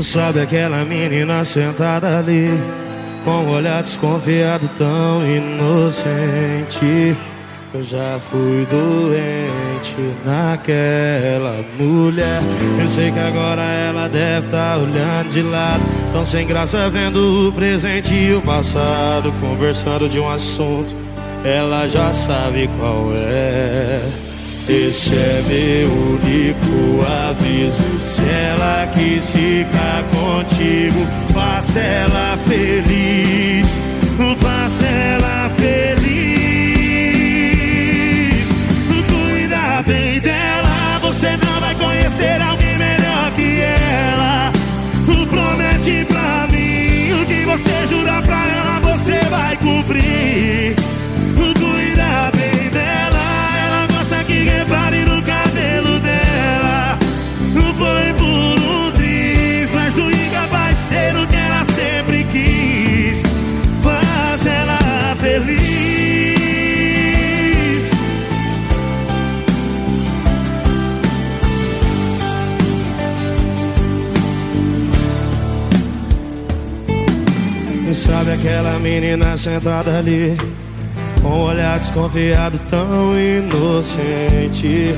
Sabe aquela menina sentada ali, com um olhar desconfiado tão inocente. Eu já fui doente naquela mulher. Eu sei que agora ela deve estar tá olhando de lado, tão sem graça vendo o presente e o passado, conversando de um assunto. Ela já sabe qual é. Esse é meu único aviso. Se ela quis ficar contigo, faça ela feliz. Sabe aquela menina sentada ali Com um olhar desconfiado tão inocente.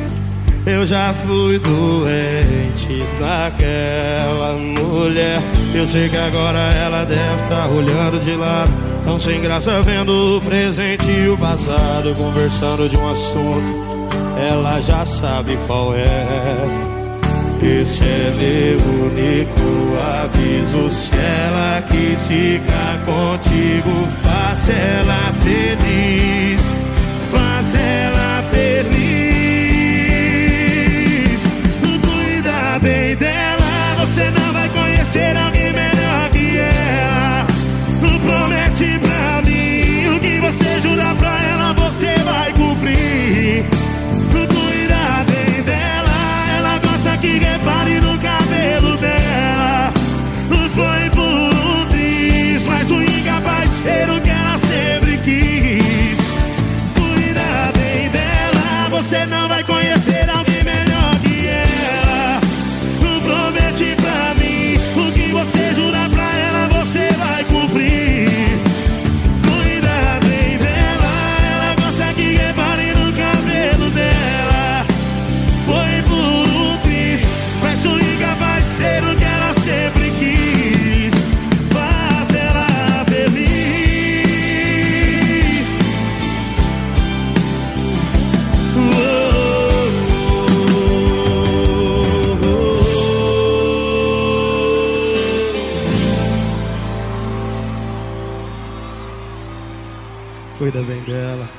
Eu já fui doente daquela mulher. Eu sei que agora ela deve estar tá olhando de lado Tão sem graça vendo o presente e o passado Conversando de um assunto. Ela já sabe qual é esse é meu único aviso. Se ela quis ficar contigo, faça ela Cuida bem dela.